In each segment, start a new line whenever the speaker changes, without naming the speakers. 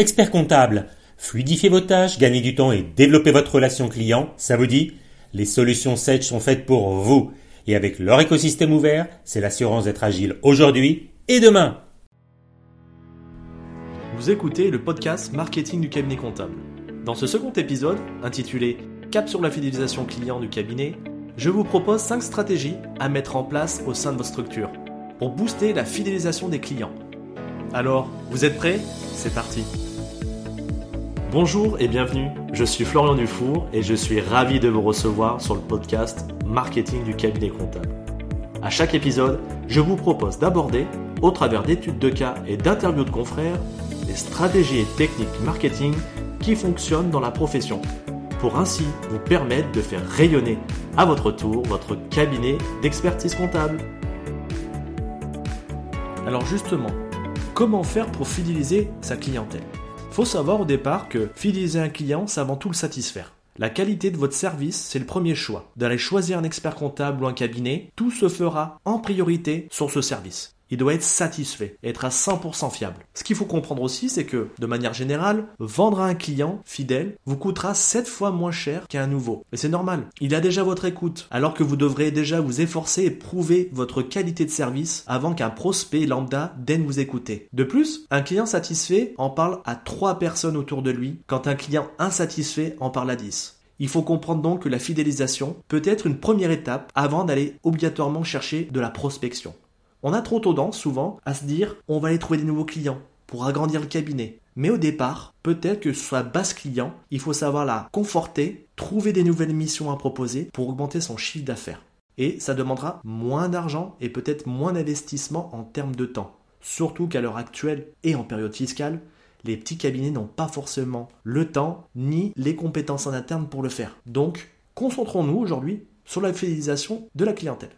Expert comptable, fluidifiez vos tâches, gagnez du temps et développez votre relation client, ça vous dit? Les solutions Sage sont faites pour vous. Et avec leur écosystème ouvert, c'est l'assurance d'être agile aujourd'hui et demain.
Vous écoutez le podcast Marketing du cabinet comptable. Dans ce second épisode, intitulé Cap sur la fidélisation client du cabinet, je vous propose 5 stratégies à mettre en place au sein de votre structure pour booster la fidélisation des clients. Alors, vous êtes prêts? C'est parti Bonjour et bienvenue, je suis Florian Dufour et je suis ravi de vous recevoir sur le podcast Marketing du cabinet comptable. À chaque épisode, je vous propose d'aborder, au travers d'études de cas et d'interviews de confrères, les stratégies et techniques marketing qui fonctionnent dans la profession, pour ainsi vous permettre de faire rayonner à votre tour votre cabinet d'expertise comptable. Alors justement, comment faire pour fidéliser sa clientèle? Faut savoir au départ que fidéliser un client, c'est avant tout le satisfaire. La qualité de votre service, c'est le premier choix. D'aller choisir un expert comptable ou un cabinet, tout se fera en priorité sur ce service il doit être satisfait, être à 100% fiable. Ce qu'il faut comprendre aussi, c'est que, de manière générale, vendre à un client fidèle vous coûtera 7 fois moins cher qu'à un nouveau. Et c'est normal. Il a déjà votre écoute, alors que vous devrez déjà vous efforcer et prouver votre qualité de service avant qu'un prospect lambda daigne vous écouter. De plus, un client satisfait en parle à 3 personnes autour de lui, quand un client insatisfait en parle à 10. Il faut comprendre donc que la fidélisation peut être une première étape avant d'aller obligatoirement chercher de la prospection. On a trop tendance souvent à se dire on va aller trouver des nouveaux clients pour agrandir le cabinet. Mais au départ, peut-être que soit base client, il faut savoir la conforter, trouver des nouvelles missions à proposer pour augmenter son chiffre d'affaires. Et ça demandera moins d'argent et peut-être moins d'investissement en termes de temps. Surtout qu'à l'heure actuelle et en période fiscale, les petits cabinets n'ont pas forcément le temps ni les compétences en interne pour le faire. Donc, concentrons-nous aujourd'hui sur la fidélisation de la clientèle.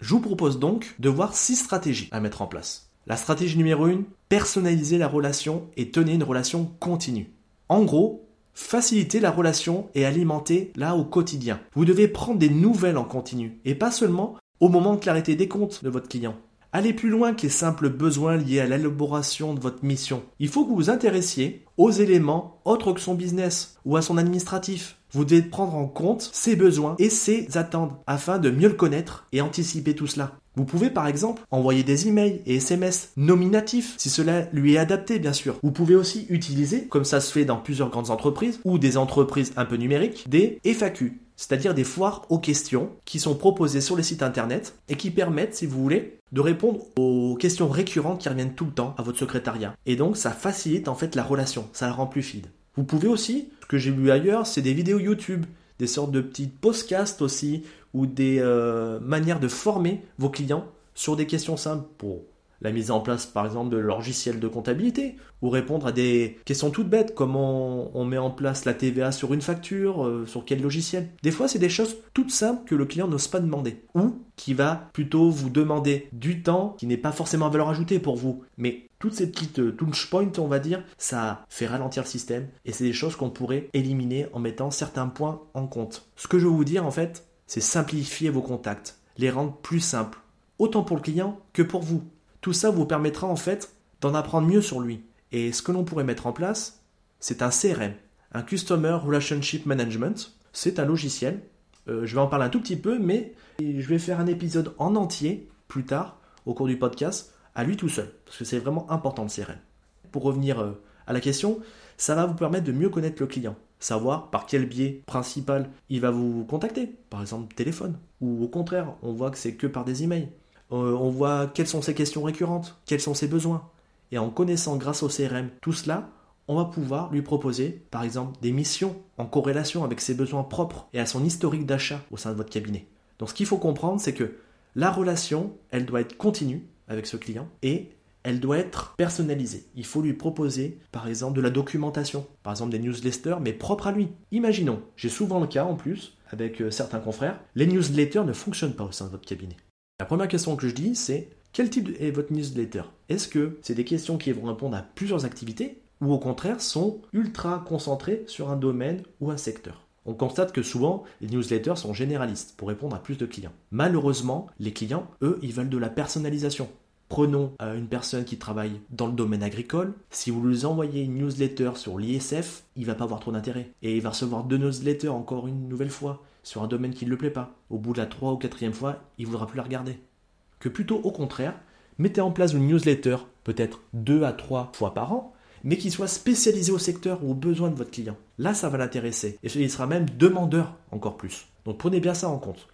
Je vous propose donc de voir six stratégies à mettre en place. La stratégie numéro 1, personnaliser la relation et tenir une relation continue. En gros, faciliter la relation et alimenter là au quotidien. Vous devez prendre des nouvelles en continu et pas seulement au moment de clarté des comptes de votre client. Allez plus loin que les simples besoins liés à l'élaboration de votre mission. Il faut que vous vous intéressiez aux éléments autres que son business ou à son administratif. Vous devez prendre en compte ses besoins et ses attentes afin de mieux le connaître et anticiper tout cela. Vous pouvez par exemple envoyer des emails et SMS nominatifs si cela lui est adapté bien sûr. Vous pouvez aussi utiliser, comme ça se fait dans plusieurs grandes entreprises ou des entreprises un peu numériques, des FAQ, c'est-à-dire des foires aux questions qui sont proposées sur les sites internet et qui permettent, si vous voulez, de répondre aux questions récurrentes qui reviennent tout le temps à votre secrétariat. Et donc ça facilite en fait la relation, ça la rend plus fluide. Vous pouvez aussi, ce que j'ai vu ailleurs, c'est des vidéos YouTube, des sortes de petits podcasts aussi, ou des euh, manières de former vos clients sur des questions simples pour la mise en place par exemple de logiciels de comptabilité ou répondre à des questions toutes bêtes comment on, met en place la TVA sur une facture, euh, sur quel logiciel. Des fois c'est des choses toutes simples que le client n'ose pas demander ou qui va plutôt vous demander du temps qui n'est pas forcément valeur ajoutée pour vous. Mais toutes ces petites euh, touch points on va dire, ça fait ralentir le système et c'est des choses qu'on pourrait éliminer en mettant certains points en compte. Ce que je veux vous dire en fait, c'est simplifier vos contacts, les rendre plus simples, autant pour le client que pour vous. Tout ça vous permettra en fait d'en apprendre mieux sur lui. Et ce que l'on pourrait mettre en place, c'est un CRM, un Customer Relationship Management. C'est un logiciel. Euh, je vais en parler un tout petit peu, mais je vais faire un épisode en entier plus tard au cours du podcast à lui tout seul, parce que c'est vraiment important le CRM. Pour revenir euh, à la question, ça va vous permettre de mieux connaître le client, savoir par quel biais principal il va vous contacter, par exemple téléphone, ou au contraire, on voit que c'est que par des emails. Euh, on voit quelles sont ses questions récurrentes, quels sont ses besoins. Et en connaissant grâce au CRM tout cela, on va pouvoir lui proposer, par exemple, des missions en corrélation avec ses besoins propres et à son historique d'achat au sein de votre cabinet. Donc ce qu'il faut comprendre, c'est que la relation, elle doit être continue avec ce client et elle doit être personnalisée. Il faut lui proposer, par exemple, de la documentation, par exemple des newsletters, mais propres à lui. Imaginons, j'ai souvent le cas en plus avec euh, certains confrères, les newsletters ne fonctionnent pas au sein de votre cabinet. La première question que je dis, c'est quel type est votre newsletter? Est-ce que c'est des questions qui vont répondre à plusieurs activités ou au contraire sont ultra concentrées sur un domaine ou un secteur? On constate que souvent, les newsletters sont généralistes pour répondre à plus de clients. Malheureusement, les clients, eux, ils veulent de la personnalisation. Prenons euh, une personne qui travaille dans le domaine agricole. Si vous lui envoyez une newsletter sur l'ISF, il va pas avoir trop d'intérêt. Et il va recevoir deux newsletters encore une nouvelle fois sur un domaine qui ne le plaît pas. Au bout de la trois ou quatrième fois, il ne voudra plus la regarder. Que plutôt au contraire, mettez en place une newsletter, peut-être deux à trois fois par an, mais qui soit spécialisée au secteur ou aux besoins de votre client. Là, ça va l'intéresser. Et il sera même demandeur encore plus. Donc prenez bien ça en compte.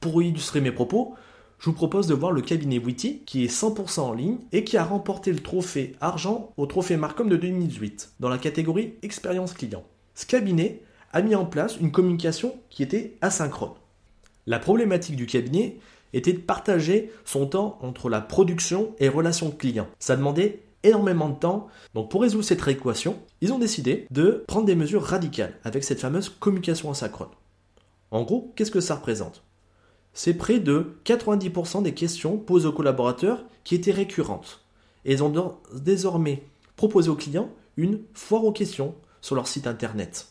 Pour illustrer mes propos, je vous propose de voir le cabinet Witty qui est 100% en ligne et qui a remporté le trophée argent au trophée Marcom de 2018 dans la catégorie expérience client. Ce cabinet a mis en place une communication qui était asynchrone. La problématique du cabinet était de partager son temps entre la production et relation client. Ça demandait énormément de temps. Donc pour résoudre cette équation, ils ont décidé de prendre des mesures radicales avec cette fameuse communication asynchrone. En gros, qu'est-ce que ça représente? C'est près de 90% des questions posées aux collaborateurs qui étaient récurrentes. Et ils ont désormais proposé aux clients une foire aux questions sur leur site internet.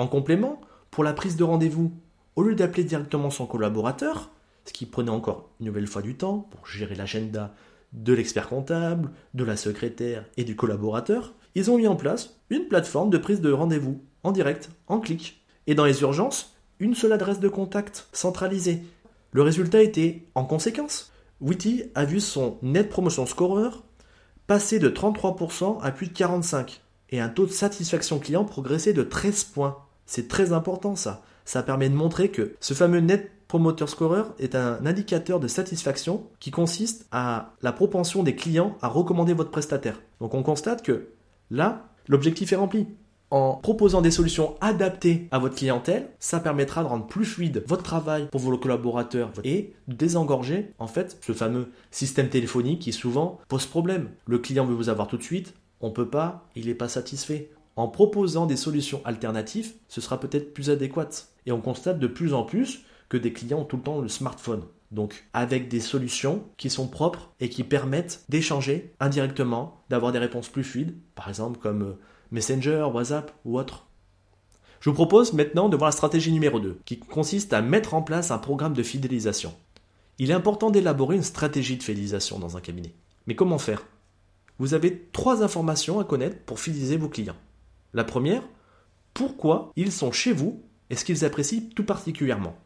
En complément, pour la prise de rendez-vous, au lieu d'appeler directement son collaborateur, ce qui prenait encore une nouvelle fois du temps pour gérer l'agenda de l'expert comptable, de la secrétaire et du collaborateur, ils ont mis en place une plateforme de prise de rendez-vous en direct, en clic. Et dans les urgences, une seule adresse de contact centralisée le résultat était en conséquence. Witty a vu son net promotion scorer passer de 33% à plus de 45% et un taux de satisfaction client progresser de 13 points. C'est très important ça. Ça permet de montrer que ce fameux net promoter scorer est un indicateur de satisfaction qui consiste à la propension des clients à recommander votre prestataire. Donc on constate que là, l'objectif est rempli en proposant des solutions adaptées à votre clientèle, ça permettra de rendre plus fluide votre travail pour vos collaborateurs et de désengorger en fait ce fameux système téléphonique qui souvent pose problème. Le client veut vous avoir tout de suite, on peut pas, il n'est pas satisfait. En proposant des solutions alternatives, ce sera peut-être plus adéquat. Et on constate de plus en plus que des clients ont tout le temps le smartphone. Donc avec des solutions qui sont propres et qui permettent d'échanger indirectement, d'avoir des réponses plus fluides, par exemple comme euh, Messenger, WhatsApp ou autre. Je vous propose maintenant de voir la stratégie numéro 2, qui consiste à mettre en place un programme de fidélisation. Il est important d'élaborer une stratégie de fidélisation dans un cabinet. Mais comment faire? Vous avez trois informations à connaître pour fidéliser vos clients. La première, pourquoi ils sont chez vous et ce qu'ils apprécient tout particulièrement?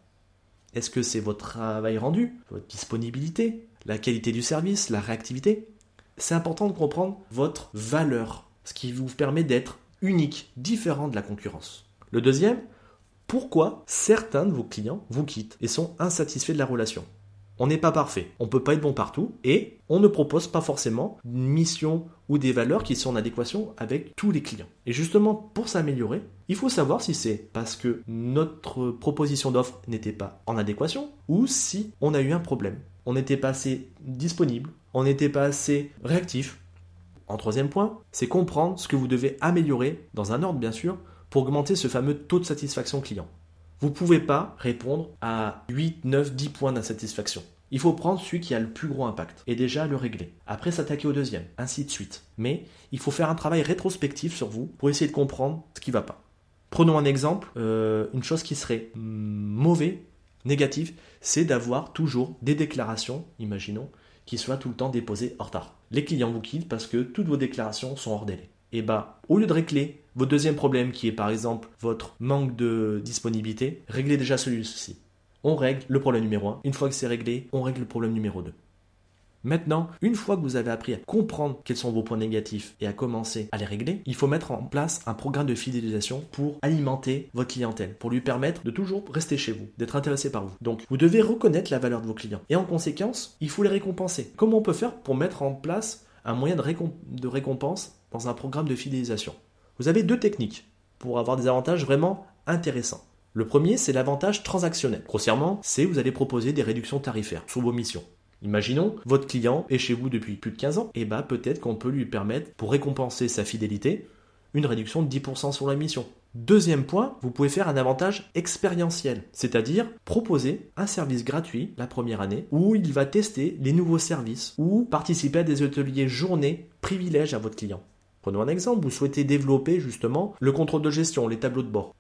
Est-ce que c'est votre travail rendu, votre disponibilité, la qualité du service, la réactivité? C'est important de comprendre votre valeur ce qui vous permet d'être unique, différent de la concurrence. Le deuxième, pourquoi certains de vos clients vous quittent et sont insatisfaits de la relation? On n'est pas parfait, on ne peut pas être bon partout et on ne propose pas forcément une mission ou des valeurs qui sont en adéquation avec tous les clients. Et justement, pour s'améliorer, il faut savoir si c'est parce que notre proposition d'offre n'était pas en adéquation ou si on a eu un problème. On n'était pas assez disponible, on n'était pas assez réactif, en troisième point, c'est comprendre ce que vous devez améliorer, dans un ordre bien sûr, pour augmenter ce fameux taux de satisfaction client. Vous pouvez pas répondre à 8, 9, 10 points d'insatisfaction. Il faut prendre celui qui a le plus gros impact et déjà le régler. Après s'attaquer au deuxième, ainsi de suite. Mais il faut faire un travail rétrospectif sur vous pour essayer de comprendre ce qui va pas. Prenons un exemple, euh, une chose qui serait mauvais, négative, c'est d'avoir toujours des déclarations, imaginons, qui soient tout le temps déposées en retard les clients vous quittent parce que toutes vos déclarations sont hors délai. Et bah, au lieu de régler votre deuxième problème qui est par exemple votre manque de disponibilité, réglez déjà celui-ci. On règle le problème numéro 1. Une fois que c'est réglé, on règle le problème numéro 2. Maintenant, une fois que vous avez appris à comprendre quels sont vos points négatifs et à commencer à les régler, il faut mettre en place un programme de fidélisation pour alimenter votre clientèle, pour lui permettre de toujours rester chez vous, d'être intéressé par vous. Donc, vous devez reconnaître la valeur de vos clients et en conséquence, il faut les récompenser. Comment on peut faire pour mettre en place un moyen de, de récompense dans un programme de fidélisation? Vous avez deux techniques pour avoir des avantages vraiment intéressants. Le premier, c'est l'avantage transactionnel. Grossièrement, c'est vous allez proposer des réductions tarifaires sur vos missions. Imaginons, votre client est chez vous depuis plus de 15 ans, et bah peut-être qu'on peut lui permettre, pour récompenser sa fidélité, une réduction de 10% sur la mission. Deuxième point, vous pouvez faire un avantage expérientiel, c'est-à-dire proposer un service gratuit la première année où il va tester les nouveaux services ou participer à des ateliers journées privilèges à votre client. Prenons un exemple, vous souhaitez développer justement le contrôle de gestion, les tableaux de bord.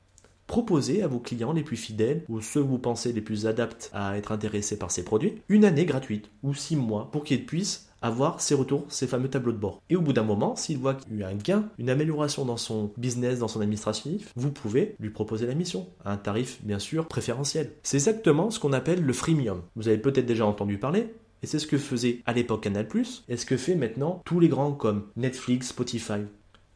proposez à vos clients les plus fidèles ou ceux que vous pensez les plus adaptés à être intéressés par ces produits une année gratuite ou six mois pour qu'ils puissent avoir ses retours, ces fameux tableaux de bord. Et au bout d'un moment, s'il voit qu'il y a un gain, une amélioration dans son business, dans son administratif, vous pouvez lui proposer la mission à un tarif bien sûr préférentiel. C'est exactement ce qu'on appelle le freemium. Vous avez peut-être déjà entendu parler, et c'est ce que faisait à l'époque Canal+, et ce que fait maintenant tous les grands comme Netflix, Spotify.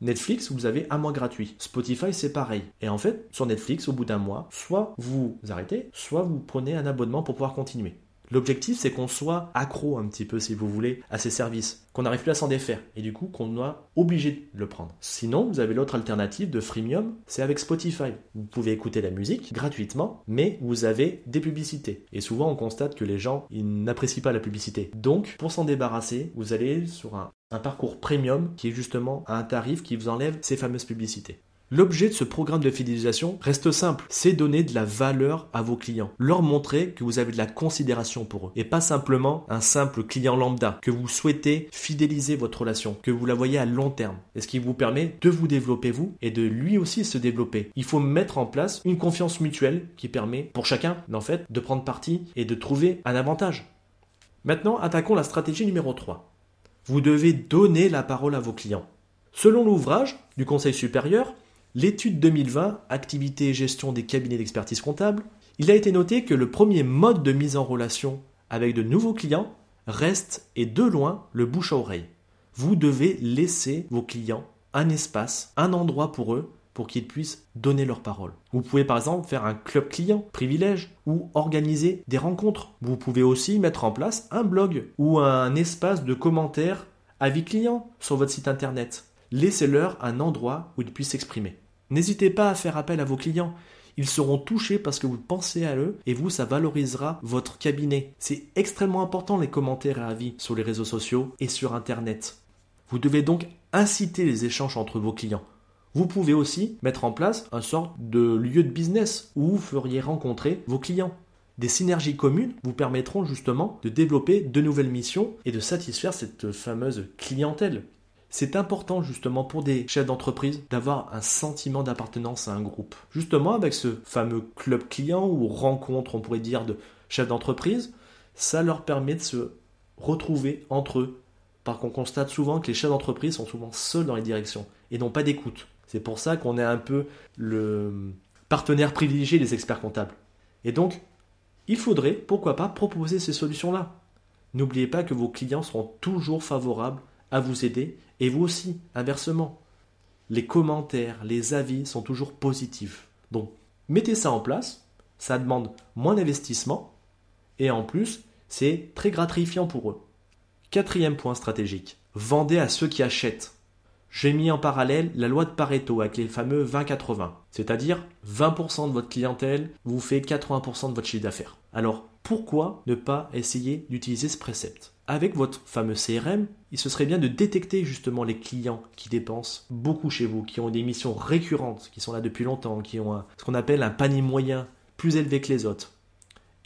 Netflix, vous avez un mois gratuit. Spotify, c'est pareil. Et en fait, sur Netflix, au bout d'un mois, soit vous arrêtez, soit vous prenez un abonnement pour pouvoir continuer. L'objectif, c'est qu'on soit accro un petit peu, si vous voulez, à ces services, qu'on n'arrive plus à s'en défaire, et du coup qu'on soit obligé de le prendre. Sinon, vous avez l'autre alternative de freemium, c'est avec Spotify. Vous pouvez écouter la musique gratuitement, mais vous avez des publicités. Et souvent, on constate que les gens, ils n'apprécient pas la publicité. Donc, pour s'en débarrasser, vous allez sur un, un parcours premium qui est justement à un tarif qui vous enlève ces fameuses publicités. L'objet de ce programme de fidélisation reste simple, c'est donner de la valeur à vos clients, leur montrer que vous avez de la considération pour eux et pas simplement un simple client lambda, que vous souhaitez fidéliser votre relation, que vous la voyez à long terme, et ce qui vous permet de vous développer vous et de lui aussi se développer. Il faut mettre en place une confiance mutuelle qui permet pour chacun en fait de prendre parti et de trouver un avantage. Maintenant, attaquons la stratégie numéro 3. Vous devez donner la parole à vos clients. Selon l'ouvrage du Conseil supérieur, l'étude 2020, activité et gestion des cabinets d'expertise comptable, il a été noté que le premier mode de mise en relation avec de nouveaux clients reste et de loin le bouche à oreille. Vous devez laisser vos clients un espace, un endroit pour eux pour qu'ils puissent donner leur parole. Vous pouvez par exemple faire un club client, privilège, ou organiser des rencontres. Vous pouvez aussi mettre en place un blog ou un espace de commentaires avis clients sur votre site internet. Laissez-leur un endroit où ils puissent s'exprimer. N'hésitez pas à faire appel à vos clients. Ils seront touchés parce que vous pensez à eux et vous, ça valorisera votre cabinet. C'est extrêmement important les commentaires et avis sur les réseaux sociaux et sur Internet. Vous devez donc inciter les échanges entre vos clients. Vous pouvez aussi mettre en place un sort de lieu de business où vous feriez rencontrer vos clients. Des synergies communes vous permettront justement de développer de nouvelles missions et de satisfaire cette fameuse clientèle. C'est important justement pour des chefs d'entreprise d'avoir un sentiment d'appartenance à un groupe. Justement avec ce fameux club client ou rencontre, on pourrait dire, de chefs d'entreprise, ça leur permet de se retrouver entre eux. Par qu'on constate souvent que les chefs d'entreprise sont souvent seuls dans les directions et n'ont pas d'écoute. C'est pour ça qu'on est un peu le partenaire privilégié des experts comptables. Et donc, il faudrait, pourquoi pas, proposer ces solutions-là. N'oubliez pas que vos clients seront toujours favorables à vous aider et vous aussi, inversement. Les commentaires, les avis sont toujours positifs. Donc, mettez ça en place, ça demande moins d'investissement et en plus, c'est très gratifiant pour eux. Quatrième point stratégique, vendez à ceux qui achètent. J'ai mis en parallèle la loi de Pareto avec les fameux 20-80, c'est-à-dire 20% de votre clientèle vous fait 80% de votre chiffre d'affaires. Alors pourquoi ne pas essayer d'utiliser ce précepte? Avec votre fameux CRM, il se serait bien de détecter justement les clients qui dépensent beaucoup chez vous, qui ont des missions récurrentes, qui sont là depuis longtemps, qui ont ce qu'on appelle un panier moyen plus élevé que les autres.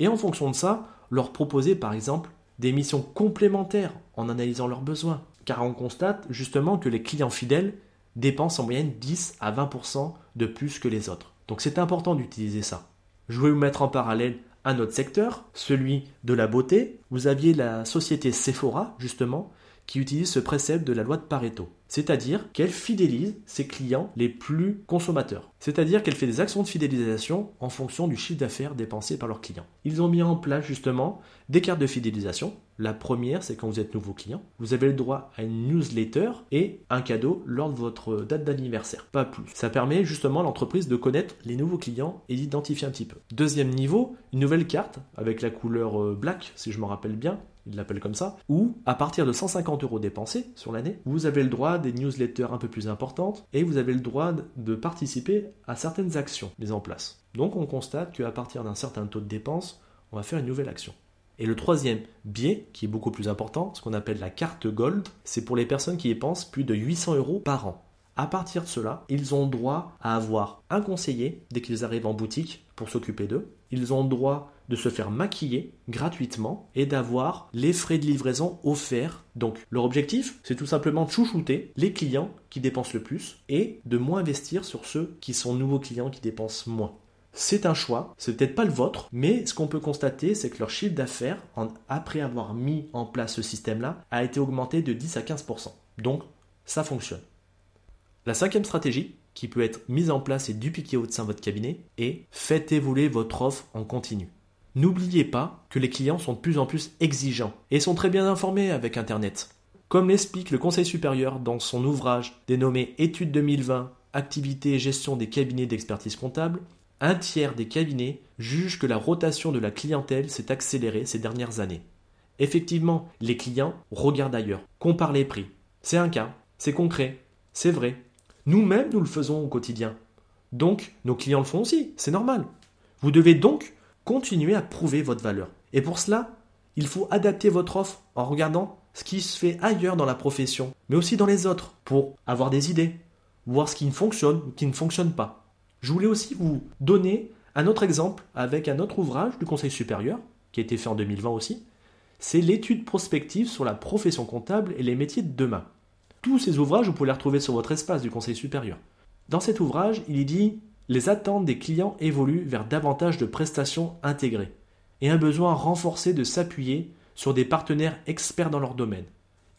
Et en fonction de ça, leur proposer par exemple des missions complémentaires en analysant leurs besoins car on constate justement que les clients fidèles dépensent en moyenne 10 à 20% de plus que les autres. Donc c'est important d'utiliser ça. Je vais vous mettre en parallèle un autre secteur, celui de la beauté. Vous aviez la société Sephora, justement, qui utilise ce précepte de la loi de Pareto. C'est-à-dire qu'elle fidélise ses clients les plus consommateurs. C'est-à-dire qu'elle fait des actions de fidélisation en fonction du chiffre d'affaires dépensé par leurs clients. Ils ont mis en place justement des cartes de fidélisation. La première, c'est quand vous êtes nouveau client, vous avez le droit à une newsletter et un cadeau lors de votre date d'anniversaire. Pas plus. Ça permet justement à l'entreprise de connaître les nouveaux clients et d'identifier un petit peu. Deuxième niveau, une nouvelle carte avec la couleur euh, black, si je me rappelle bien, il l'appelle comme ça, ou à partir de 150 euros dépensés sur l'année, vous avez le droit des newsletters un peu plus importantes et vous avez le droit de participer à certaines actions mises en place. Donc on constate qu'à partir d'un certain taux de dépenses, on va faire une nouvelle action. Et le troisième biais, qui est beaucoup plus important, ce qu'on appelle la carte Gold, c'est pour les personnes qui dépensent plus de 800 euros par an. À partir de cela, ils ont droit à avoir un conseiller dès qu'ils arrivent en boutique pour s'occuper d'eux. Ils ont droit de se faire maquiller gratuitement et d'avoir les frais de livraison offerts. Donc leur objectif, c'est tout simplement de chouchouter les clients qui dépensent le plus et de moins investir sur ceux qui sont nouveaux clients qui dépensent moins. C'est un choix, c'est peut-être pas le vôtre, mais ce qu'on peut constater, c'est que leur chiffre d'affaires, après avoir mis en place ce système-là, a été augmenté de 10 à 15%. Donc, ça fonctionne. La cinquième stratégie, qui peut être mise en place et dupliquée au sein de votre cabinet, est faites évoluer votre offre en continu. N'oubliez pas que les clients sont de plus en plus exigeants et sont très bien informés avec Internet. Comme l'explique le Conseil supérieur dans son ouvrage dénommé Études 2020, activité et gestion des cabinets d'expertise comptable, un tiers des cabinets jugent que la rotation de la clientèle s'est accélérée ces dernières années. Effectivement, les clients regardent ailleurs, comparent les prix. C'est un cas, c'est concret, c'est vrai. Nous-mêmes, nous le faisons au quotidien. Donc, nos clients le font aussi, c'est normal. Vous devez donc continuer à prouver votre valeur. Et pour cela, il faut adapter votre offre en regardant ce qui se fait ailleurs dans la profession, mais aussi dans les autres, pour avoir des idées, voir ce qui fonctionne ou qui ne fonctionne pas. Je voulais aussi vous donner un autre exemple avec un autre ouvrage du Conseil supérieur, qui a été fait en 2020 aussi. C'est l'étude prospective sur la profession comptable et les métiers de demain. Tous ces ouvrages, vous pouvez les retrouver sur votre espace du Conseil supérieur. Dans cet ouvrage, il y dit Les attentes des clients évoluent vers davantage de prestations intégrées et un besoin renforcé de s'appuyer sur des partenaires experts dans leur domaine.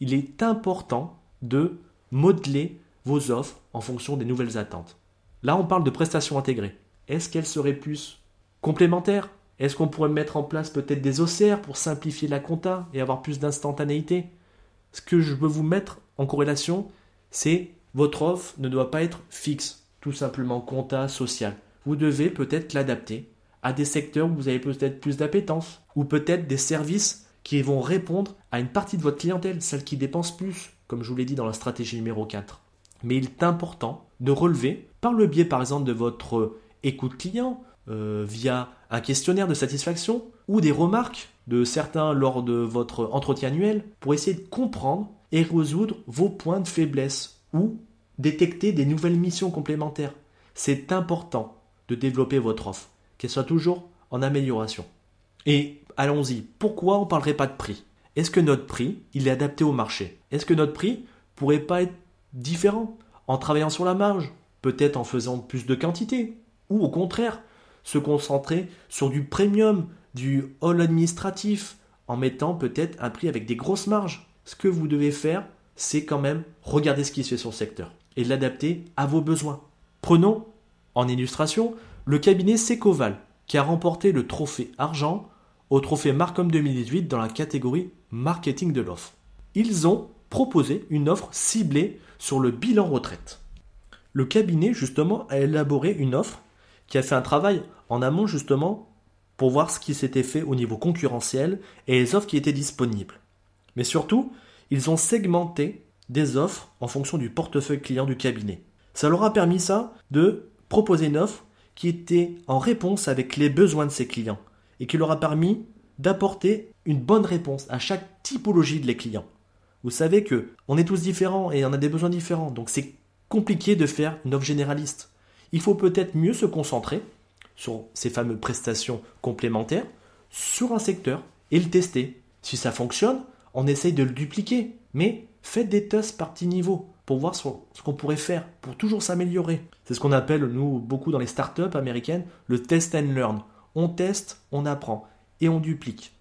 Il est important de modeler vos offres en fonction des nouvelles attentes. Là, on parle de prestations intégrées. Est-ce qu'elles seraient plus complémentaires? Est-ce qu'on pourrait mettre en place peut-être des OCR pour simplifier la compta et avoir plus d'instantanéité? Ce que je veux vous mettre en corrélation, c'est votre offre ne doit pas être fixe, tout simplement compta social. Vous devez peut-être l'adapter à des secteurs où vous avez peut-être plus d'appétence, ou peut-être des services qui vont répondre à une partie de votre clientèle, celle qui dépense plus, comme je vous l'ai dit dans la stratégie numéro 4 mais il est important de relever, par le biais par exemple de votre écoute client, euh, via un questionnaire de satisfaction ou des remarques de certains lors de votre entretien annuel, pour essayer de comprendre et résoudre vos points de faiblesse ou détecter des nouvelles missions complémentaires. C'est important de développer votre offre, qu'elle soit toujours en amélioration. Et allons-y, pourquoi on ne parlerait pas de prix? Est-ce que notre prix, il est adapté au marché? Est-ce que notre prix pourrait pas être différent, en travaillant sur la marge, peut-être en faisant plus de quantité, ou au contraire, se concentrer sur du premium, du hall administratif, en mettant peut-être un prix avec des grosses marges. Ce que vous devez faire, c'est quand même regarder ce qui se fait sur le secteur et l'adapter à vos besoins. Prenons en illustration le cabinet Secoval qui a remporté le trophée argent au trophée Marcom 2018 dans la catégorie marketing de l'offre. Ils ont proposé une offre ciblée sur le bilan retraite. Le cabinet, justement, a élaboré une offre qui a fait un travail en amont, justement, pour voir ce qui s'était fait au niveau concurrentiel et les offres qui étaient disponibles. Mais surtout, ils ont segmenté des offres en fonction du portefeuille client du cabinet. Ça leur a permis ça de proposer une offre qui était en réponse avec les besoins de ses clients et qui leur a permis d'apporter une bonne réponse à chaque typologie de les clients. Vous savez que on est tous différents et on a des besoins différents, donc c'est compliqué de faire une offre généraliste. Il faut peut-être mieux se concentrer sur ces fameuses prestations complémentaires, sur un secteur et le tester. Si ça fonctionne, on essaye de le dupliquer, mais faites des tests par petit niveau pour voir ce qu'on pourrait faire, pour toujours s'améliorer. C'est ce qu'on appelle, nous, beaucoup dans les startups américaines, le test and learn. On teste, on apprend et on duplique.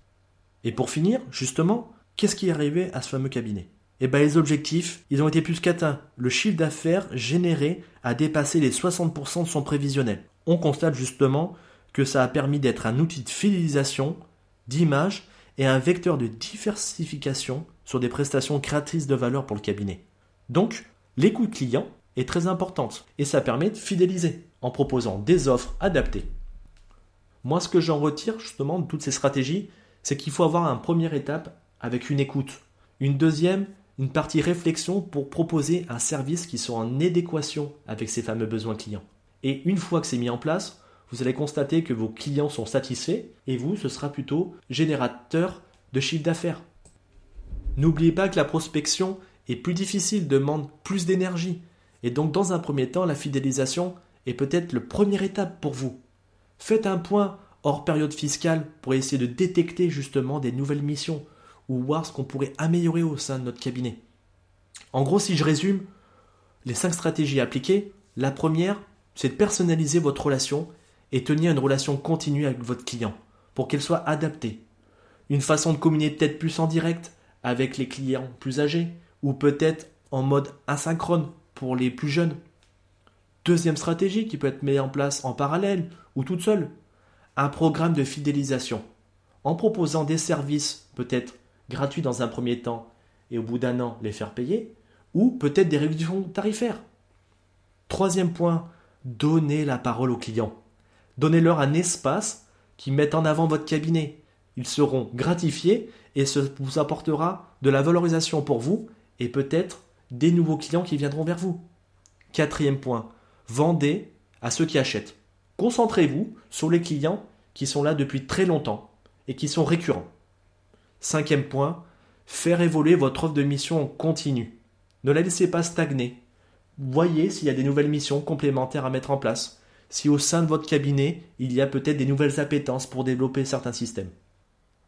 Et pour finir, justement, Qu'est-ce qui est arrivé à ce fameux cabinet? Eh bien, les objectifs, ils ont été plus qu'atteints. Le chiffre d'affaires généré a dépassé les 60% de son prévisionnel. On constate justement que ça a permis d'être un outil de fidélisation, d'image et un vecteur de diversification sur des prestations créatrices de valeur pour le cabinet. Donc, l'écoute client est très importante et ça permet de fidéliser en proposant des offres adaptées. Moi, ce que j'en retire justement de toutes ces stratégies, c'est qu'il faut avoir une première étape avec une écoute. Une deuxième, une partie réflexion pour proposer un service qui soit en adéquation avec ces fameux besoins clients. Et une fois que c'est mis en place, vous allez constater que vos clients sont satisfaits et vous, ce sera plutôt générateur de chiffre d'affaires. N'oubliez pas que la prospection est plus difficile, demande plus d'énergie. Et donc dans un premier temps, la fidélisation est peut-être le première étape pour vous. Faites un point hors période fiscale pour essayer de détecter justement des nouvelles missions ou voir ce qu'on pourrait améliorer au sein de notre cabinet. En gros, si je résume, les cinq stratégies appliquées, la première, c'est de personnaliser votre relation et tenir une relation continue avec votre client pour qu'elle soit adaptée. Une façon de communiquer peut-être plus en direct avec les clients plus âgés ou peut-être en mode asynchrone pour les plus jeunes. Deuxième stratégie qui peut être mise en place en parallèle ou toute seule, un programme de fidélisation en proposant des services peut-être gratuits dans un premier temps et au bout d'un an les faire payer, ou peut-être des réductions tarifaires. Troisième point, donnez la parole aux clients. Donnez-leur un espace qui mette en avant votre cabinet. Ils seront gratifiés et ce vous apportera de la valorisation pour vous et peut-être des nouveaux clients qui viendront vers vous. Quatrième point, vendez à ceux qui achètent. Concentrez-vous sur les clients qui sont là depuis très longtemps et qui sont récurrents. Cinquième point, faire évoluer votre offre de mission en continu. Ne la laissez pas stagner. Voyez s'il y a des nouvelles missions complémentaires à mettre en place, si au sein de votre cabinet, il y a peut-être des nouvelles appétences pour développer certains systèmes.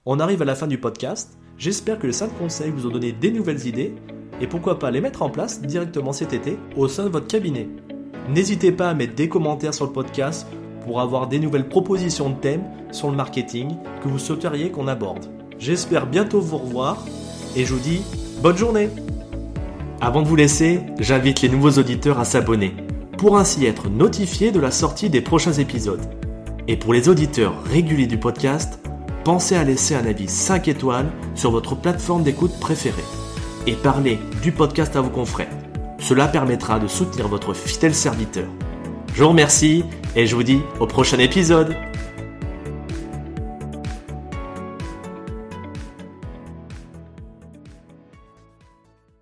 On arrive à la fin du podcast. J'espère que les 5 conseils vous ont donné des nouvelles idées et pourquoi pas les mettre en place directement cet été au sein de votre cabinet. N'hésitez pas à mettre des commentaires sur le podcast pour avoir des nouvelles propositions de thèmes sur le marketing que vous souhaiteriez qu'on aborde. J'espère bientôt vous revoir et je vous dis bonne journée Avant de vous laisser, j'invite les nouveaux auditeurs à s'abonner pour ainsi être notifiés de la sortie des prochains épisodes. Et pour les auditeurs réguliers du podcast, pensez à laisser un avis 5 étoiles sur votre plateforme d'écoute préférée et parler du podcast à vos confrères. Cela permettra de soutenir votre fidèle serviteur. Je vous remercie et je vous dis au prochain épisode.